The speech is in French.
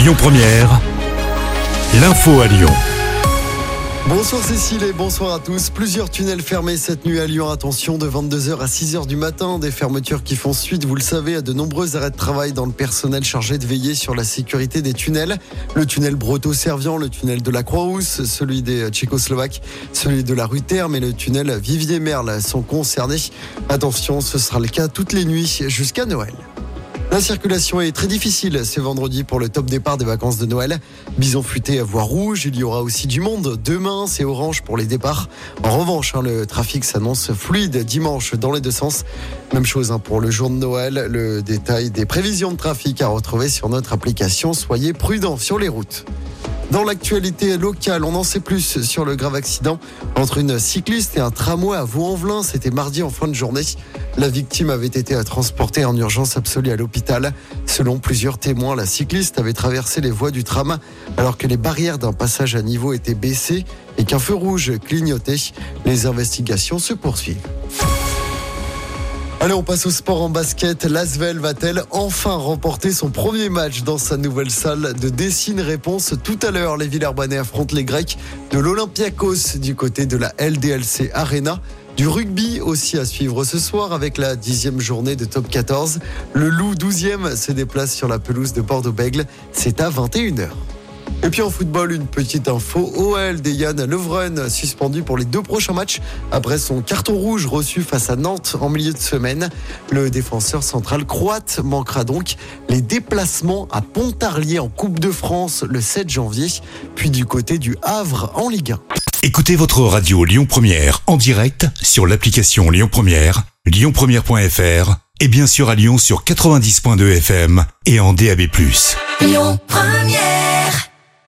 Lyon Première, l'info à Lyon. Bonsoir Cécile et bonsoir à tous. Plusieurs tunnels fermés cette nuit à Lyon. Attention, de 22h à 6h du matin. Des fermetures qui font suite, vous le savez, à de nombreux arrêts de travail dans le personnel chargé de veiller sur la sécurité des tunnels. Le tunnel Breteau-Servian, le tunnel de la Croix-Rousse, celui des Tchécoslovaques, celui de la rue Terme et le tunnel Vivier-Merle sont concernés. Attention, ce sera le cas toutes les nuits jusqu'à Noël. La circulation est très difficile ce vendredi pour le top départ des vacances de Noël. Bison futé à voie rouge, il y aura aussi du monde. Demain, c'est orange pour les départs. En revanche, hein, le trafic s'annonce fluide dimanche dans les deux sens. Même chose hein, pour le jour de Noël. Le détail des prévisions de trafic à retrouver sur notre application. Soyez prudents sur les routes. Dans l'actualité locale, on en sait plus sur le grave accident entre une cycliste et un tramway à Vaux-en-Velin. C'était mardi en fin de journée. La victime avait été transportée en urgence absolue à l'hôpital. Selon plusieurs témoins, la cycliste avait traversé les voies du tram alors que les barrières d'un passage à niveau étaient baissées et qu'un feu rouge clignotait. Les investigations se poursuivent. Allez, on passe au sport en basket. L'Asvel va-t-elle enfin remporter son premier match dans sa nouvelle salle de Dessine Réponse tout à l'heure Les Villers-Banais affrontent les Grecs de l'Olympiakos du côté de la LDLC Arena. Du rugby aussi à suivre ce soir avec la dixième journée de top 14. Le Loup 12e se déplace sur la pelouse de Bordeaux-Bègle. C'est à 21h. Et puis en football, une petpetite info. OL de Yann Levren suspendu pour les deux prochains matchs après son carton rouge reçu face à Nantes en milieu de semaine. Le défenseur central croate manquera donc les déplacements à Pontarlier en Coupe de France le 7 janvier, puis du côté du Havre en Ligue 1. Écoutez votre radio Lyon Première en direct sur l'application Lyon Première, lyonpremière.fr et bien sûr à Lyon sur 90.2 FM et en DAB+. Lyon Première